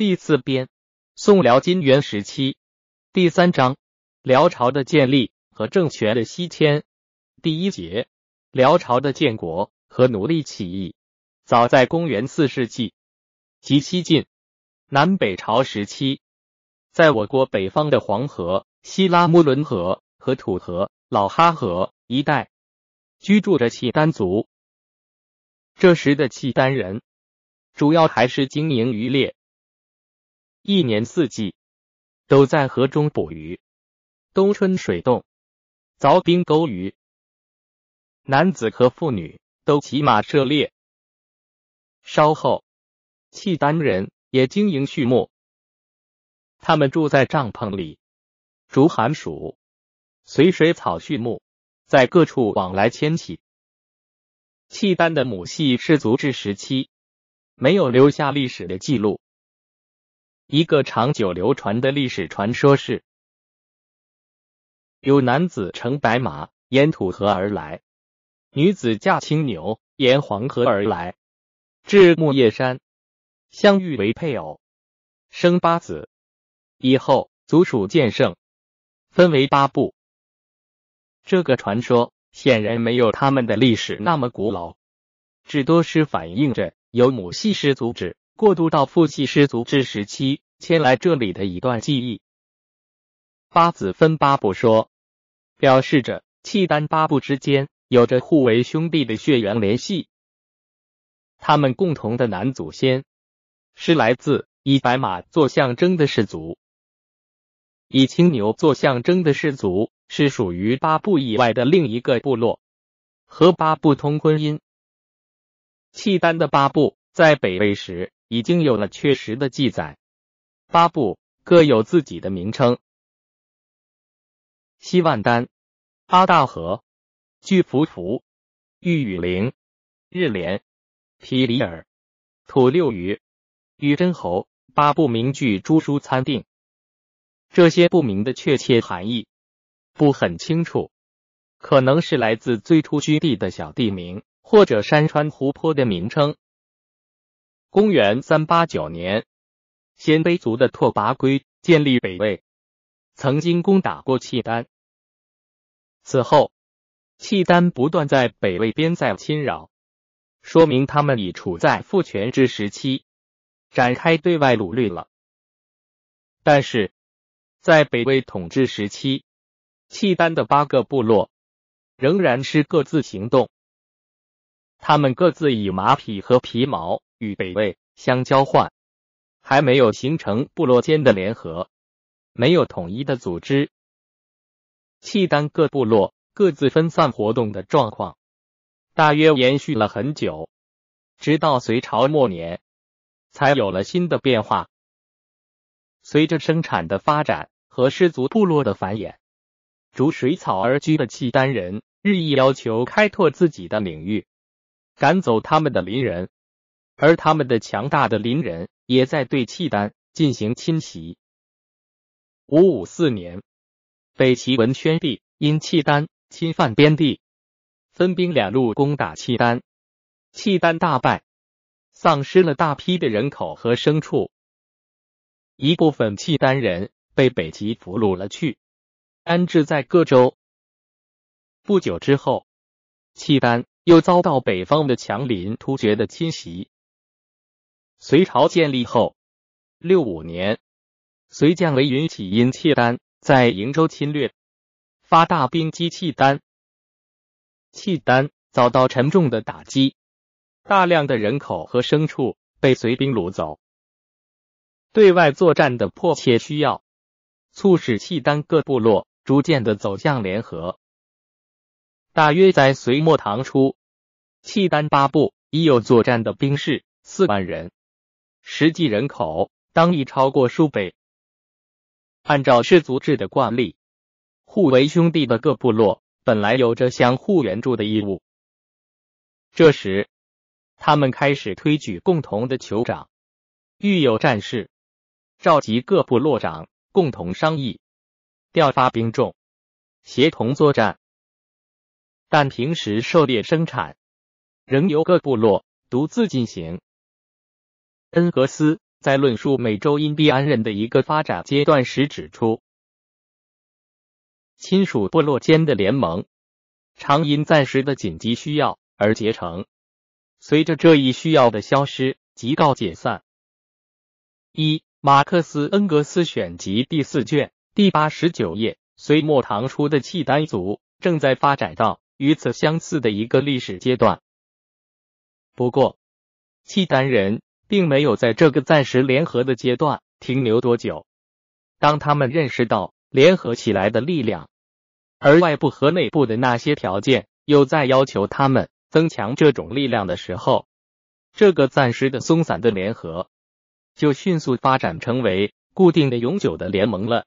第四编，宋辽金元时期，第三章，辽朝的建立和政权的西迁。第一节，辽朝的建国和奴隶起义。早在公元四世纪及西晋、南北朝时期，在我国北方的黄河、西拉木伦河和土河、老哈河一带，居住着契丹族。这时的契丹人，主要还是经营渔猎。一年四季都在河中捕鱼，冬春水冻，凿冰钩鱼。男子和妇女都骑马射猎。稍后，契丹人也经营畜牧，他们住在帐篷里，逐寒暑，随水草畜牧，在各处往来迁徙。契丹的母系氏族制时期没有留下历史的记录。一个长久流传的历史传说是，有男子乘白马沿土河而来，女子驾青牛沿黄河而来，至木叶山相遇为配偶，生八子。以后族属渐盛，分为八部。这个传说显然没有他们的历史那么古老，至多是反映着由母系氏族制。过渡到父系氏族制时期，迁来这里的一段记忆。八子分八部说，表示着契丹八部之间有着互为兄弟的血缘联系。他们共同的男祖先是来自以白马做象征的氏族，以青牛做象征的氏族是属于八部以外的另一个部落，和八部通婚姻。契丹的八部在北魏时。已经有了确实的记载，八部各有自己的名称：西万丹、阿大河、巨浮图、玉羽陵、日莲、毗里尔、土六鱼、玉真侯。八部名句诸书参定，这些不明的确切含义不很清楚，可能是来自最初居地的小地名，或者山川湖泊的名称。公元三八九年，鲜卑族的拓跋圭建立北魏，曾经攻打过契丹。此后，契丹不断在北魏边塞侵扰，说明他们已处在父权制时期，展开对外掳掠了。但是，在北魏统治时期，契丹的八个部落仍然是各自行动，他们各自以马匹和皮毛。与北魏相交换，还没有形成部落间的联合，没有统一的组织。契丹各部落各自分散活动的状况，大约延续了很久，直到隋朝末年，才有了新的变化。随着生产的发展和氏族部落的繁衍，逐水草而居的契丹人日益要求开拓自己的领域，赶走他们的邻人。而他们的强大的邻人也在对契丹进行侵袭。五五四年，北齐文宣帝因契丹侵犯边地，分兵两路攻打契丹，契丹大败，丧失了大批的人口和牲畜。一部分契丹人被北齐俘虏了去，安置在各州。不久之后，契丹又遭到北方的强邻突厥的侵袭。隋朝建立后六五年，隋将韦云起因契丹在瀛州侵略，发大兵击契丹，契丹遭到沉重的打击，大量的人口和牲畜被隋兵掳走。对外作战的迫切需要，促使契丹各部落逐渐的走向联合。大约在隋末唐初，契丹八部已有作战的兵士四万人。实际人口当已超过数倍。按照氏族制的惯例，互为兄弟的各部落本来有着相互援助的义务。这时，他们开始推举共同的酋长，遇有战事，召集各部落长共同商议，调发兵众，协同作战。但平时狩猎生产仍由各部落独自进行。恩格斯在论述美洲印第安人的一个发展阶段时指出，亲属部落间的联盟常因暂时的紧急需要而结成，随着这一需要的消失，即告解散。一马克思恩格斯选集第四卷第八十九页，隋末唐初的契丹族正在发展到与此相似的一个历史阶段。不过，契丹人并没有在这个暂时联合的阶段停留多久。当他们认识到联合起来的力量，而外部和内部的那些条件又在要求他们增强这种力量的时候，这个暂时的松散的联合就迅速发展成为固定的、永久的联盟了。